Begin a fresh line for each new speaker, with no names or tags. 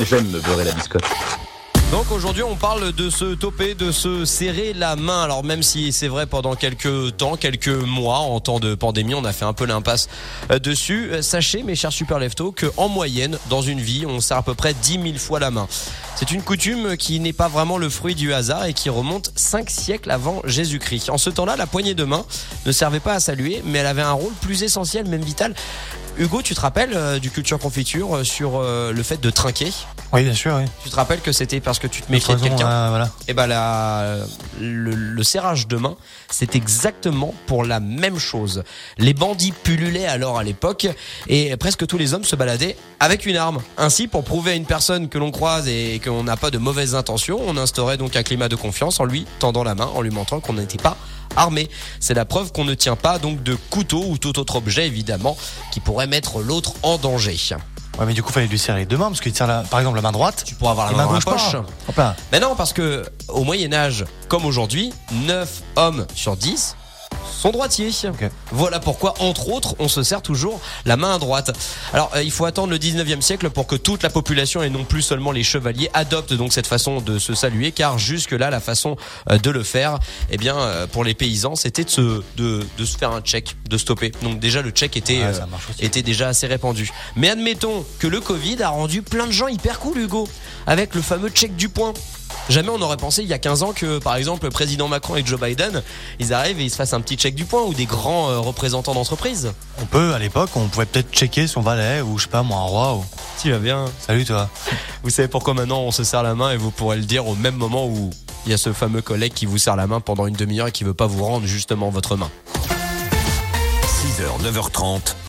J'aime me beurrer la biscotte.
Donc aujourd'hui on parle de se toper, de se serrer la main. Alors même si c'est vrai pendant quelques temps, quelques mois en temps de pandémie, on a fait un peu l'impasse euh, dessus. Euh, Sachez mes chers super leftos que en moyenne dans une vie on serre à peu près 10 000 fois la main. C'est une coutume qui n'est pas vraiment le fruit du hasard et qui remonte 5 siècles avant Jésus-Christ. En ce temps-là, la poignée de main ne servait pas à saluer, mais elle avait un rôle plus essentiel, même vital. Hugo, tu te rappelles euh, du culture confiture euh, sur euh, le fait de trinquer?
Oui, bien sûr, oui.
Tu te rappelles que c'était parce que tu te méfiais de quelqu'un?
voilà.
et ben la, le, serrage de main, c'est exactement pour la même chose. Les bandits pullulaient alors à l'époque et presque tous les hommes se baladaient avec une arme. Ainsi, pour prouver à une personne que l'on croise et qu'on n'a pas de mauvaises intentions, on instaurait donc un climat de confiance en lui tendant la main, en lui montrant qu'on n'était pas armé. C'est la preuve qu'on ne tient pas donc de couteau ou tout autre objet évidemment qui pourrait mettre l'autre en danger.
Ouais, mais du coup, fallait lui serrer les deux mains parce qu'il tient la, par exemple la main droite.
Tu pourras avoir la main
main
dans la
gauche
poche.
pas.
Mais non, parce que au Moyen Âge, comme aujourd'hui, 9 hommes sur 10 sont droitiers. Voilà pourquoi, entre autres, on se sert toujours la main à droite. Alors, euh, il faut attendre le 19e siècle pour que toute la population, et non plus seulement les chevaliers, adoptent donc cette façon de se saluer, car jusque-là, la façon euh, de le faire, eh bien, euh, pour les paysans, c'était de se, de, de se faire un check, de stopper. Donc déjà, le check était,
Ouais,
euh, était déjà assez répandu. Mais admettons que le Covid a rendu plein de gens hyper cool, Hugo, avec le fameux check du point. Jamais on aurait pensé il y a 15 ans que, par exemple, le président Macron et Joe Biden, ils arrivent et ils se fassent un petit check du point ou des grands euh, représentants d'entreprise.
On peut, à l'époque, on pouvait peut-être checker son valet ou je sais pas, moi, un roi. Ou...
Tu vas bien.
Salut, toi.
Vous savez pourquoi maintenant on se serre la main et vous pourrez le dire au même moment où il y a ce fameux collègue qui vous serre la main pendant une demi-heure et qui veut pas vous rendre justement votre main.
6h, 9h30,